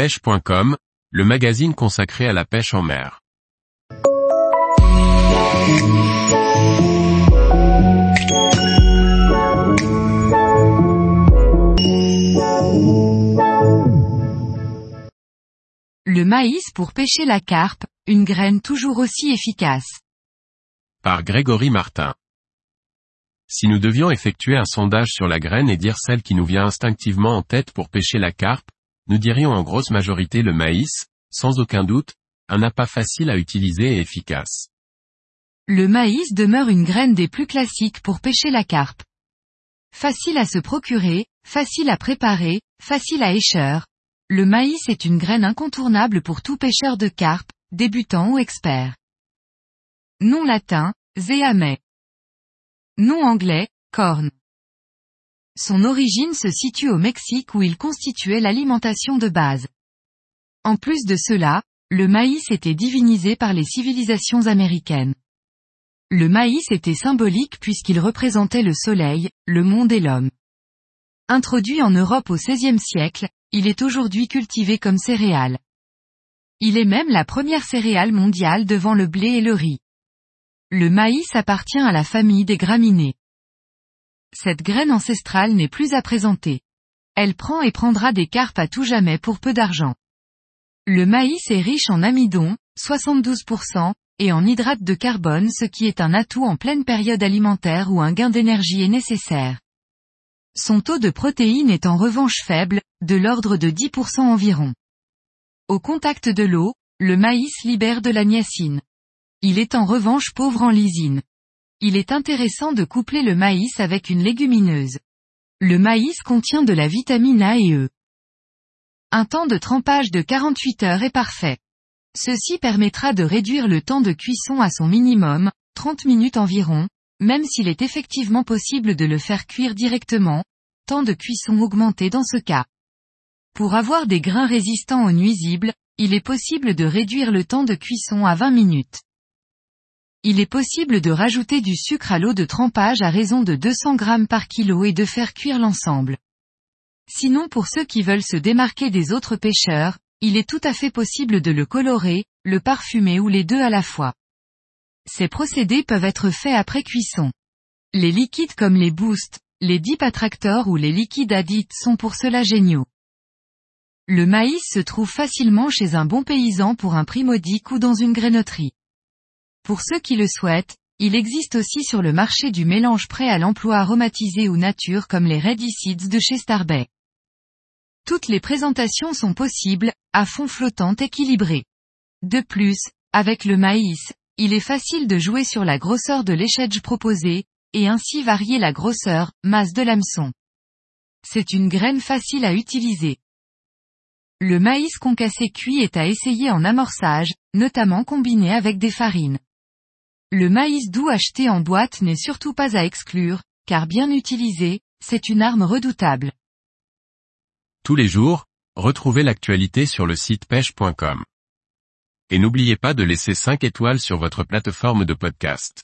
pêche.com, le magazine consacré à la pêche en mer. Le maïs pour pêcher la carpe, une graine toujours aussi efficace. Par Grégory Martin. Si nous devions effectuer un sondage sur la graine et dire celle qui nous vient instinctivement en tête pour pêcher la carpe, nous dirions en grosse majorité le maïs, sans aucun doute, un appât facile à utiliser et efficace. Le maïs demeure une graine des plus classiques pour pêcher la carpe. Facile à se procurer, facile à préparer, facile à écheur, le maïs est une graine incontournable pour tout pêcheur de carpe, débutant ou expert. Nom latin, zeame. Nom anglais, corn. Son origine se situe au Mexique où il constituait l'alimentation de base. En plus de cela, le maïs était divinisé par les civilisations américaines. Le maïs était symbolique puisqu'il représentait le soleil, le monde et l'homme. Introduit en Europe au XVIe siècle, il est aujourd'hui cultivé comme céréale. Il est même la première céréale mondiale devant le blé et le riz. Le maïs appartient à la famille des graminées. Cette graine ancestrale n'est plus à présenter. Elle prend et prendra des carpes à tout jamais pour peu d'argent. Le maïs est riche en amidon, 72%, et en hydrate de carbone ce qui est un atout en pleine période alimentaire où un gain d'énergie est nécessaire. Son taux de protéines est en revanche faible, de l'ordre de 10% environ. Au contact de l'eau, le maïs libère de la niacine. Il est en revanche pauvre en lysine. Il est intéressant de coupler le maïs avec une légumineuse. Le maïs contient de la vitamine A et E. Un temps de trempage de 48 heures est parfait. Ceci permettra de réduire le temps de cuisson à son minimum, 30 minutes environ, même s'il est effectivement possible de le faire cuire directement, temps de cuisson augmenté dans ce cas. Pour avoir des grains résistants aux nuisibles, il est possible de réduire le temps de cuisson à 20 minutes. Il est possible de rajouter du sucre à l'eau de trempage à raison de 200 grammes par kilo et de faire cuire l'ensemble. Sinon pour ceux qui veulent se démarquer des autres pêcheurs, il est tout à fait possible de le colorer, le parfumer ou les deux à la fois. Ces procédés peuvent être faits après cuisson. Les liquides comme les boosts, les dip attractors ou les liquides addits sont pour cela géniaux. Le maïs se trouve facilement chez un bon paysan pour un prix modique ou dans une grainoterie. Pour ceux qui le souhaitent, il existe aussi sur le marché du mélange prêt à l'emploi aromatisé ou nature comme les Ready Seeds de chez Starbay. Toutes les présentations sont possibles, à fond flottant équilibré. De plus, avec le maïs, il est facile de jouer sur la grosseur de l'échelle proposée, et ainsi varier la grosseur, masse de l'hameçon. C'est une graine facile à utiliser. Le maïs concassé cuit est à essayer en amorçage, notamment combiné avec des farines. Le maïs doux acheté en boîte n'est surtout pas à exclure, car bien utilisé, c'est une arme redoutable. Tous les jours, retrouvez l'actualité sur le site pêche.com. Et n'oubliez pas de laisser 5 étoiles sur votre plateforme de podcast.